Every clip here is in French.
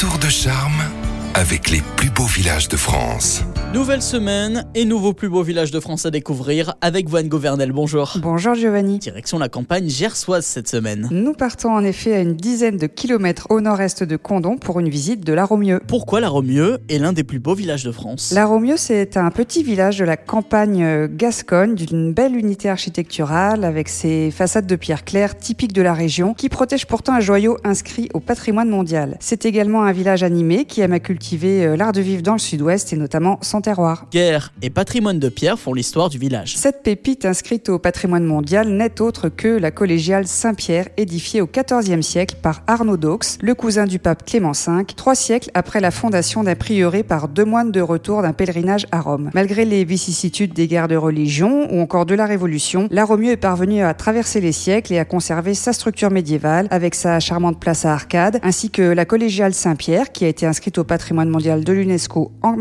tour de charme avec les plus beaux villages de France. Nouvelle semaine et nouveau plus beau village de France à découvrir avec Voine Gouvernel. Bonjour. Bonjour Giovanni. Direction la campagne gersoise cette semaine. Nous partons en effet à une dizaine de kilomètres au nord-est de Condon pour une visite de La Romieux. Pourquoi La Romieux est l'un des plus beaux villages de France? La Romieux, c'est un petit village de la campagne gasconne d'une belle unité architecturale avec ses façades de pierre claire typiques de la région qui protège pourtant un joyau inscrit au patrimoine mondial. C'est également un village animé qui aime à cultiver euh, l'art de vivre dans le sud-ouest et notamment son terroir. Guerre et patrimoine de pierre font l'histoire du village. Cette pépite inscrite au patrimoine mondial n'est autre que la collégiale Saint-Pierre édifiée au XIVe siècle par Arnaud d'Aux, le cousin du pape Clément V, trois siècles après la fondation d'un prieuré par deux moines de retour d'un pèlerinage à Rome. Malgré les vicissitudes des guerres de religion ou encore de la Révolution, la Romieux est parvenue à traverser les siècles et à conserver sa structure médiévale avec sa charmante place à arcades ainsi que la collégiale Saint-Pierre qui a été inscrite au patrimoine mondial de l'UNESCO en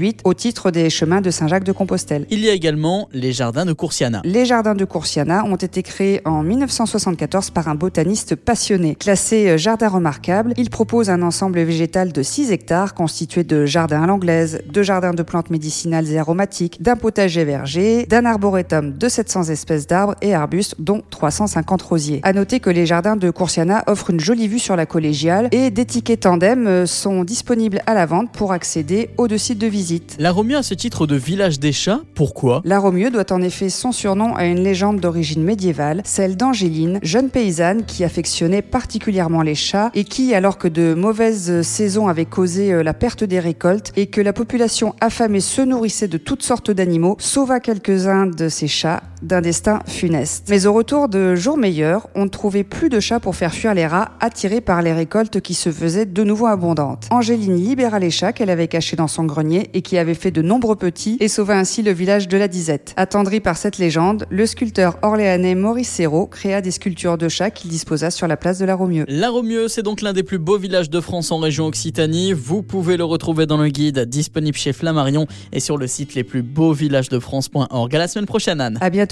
1998 au titre des chemins de Saint-Jacques de Compostelle. Il y a également les jardins de Coursiana. Les jardins de Coursiana ont été créés en 1974 par un botaniste passionné. Classé jardin remarquable, il propose un ensemble végétal de 6 hectares constitué de jardins à l'anglaise, de jardins de plantes médicinales et aromatiques, d'un potager verger, d'un arboretum de 700 espèces d'arbres et arbustes dont 350 rosiers. À noter que les jardins de Coursiana offrent une jolie vue sur la collégiale et des tickets tandem sont disponibles à la vente pour accéder aux deux sites de visite. La Romieux a ce titre de village des chats. Pourquoi? La Romieux doit en effet son surnom à une légende d'origine médiévale, celle d'Angéline, jeune paysanne qui affectionnait particulièrement les chats et qui, alors que de mauvaises saisons avaient causé euh, la perte des récoltes et que la population affamée se nourrissait de toutes sortes d'animaux, sauva quelques-uns de ces chats d'un destin funeste. Mais au retour de jours meilleurs, on ne trouvait plus de chats pour faire fuir les rats attirés par les récoltes qui se faisaient de nouveau abondantes. Angéline libéra les chats qu'elle avait cachés dans son grenier et qui avaient fait de nombreux petits et sauva ainsi le village de la Disette. Attendri par cette légende, le sculpteur orléanais Maurice Serrault créa des sculptures de chats qu'il disposa sur la place de la Romieux. La Romieux, c'est donc l'un des plus beaux villages de France en région Occitanie. Vous pouvez le retrouver dans le guide disponible chez Flammarion et sur le site lesplusbeauxvillagesdefrance.org. À la semaine prochaine, Anne. À bientôt,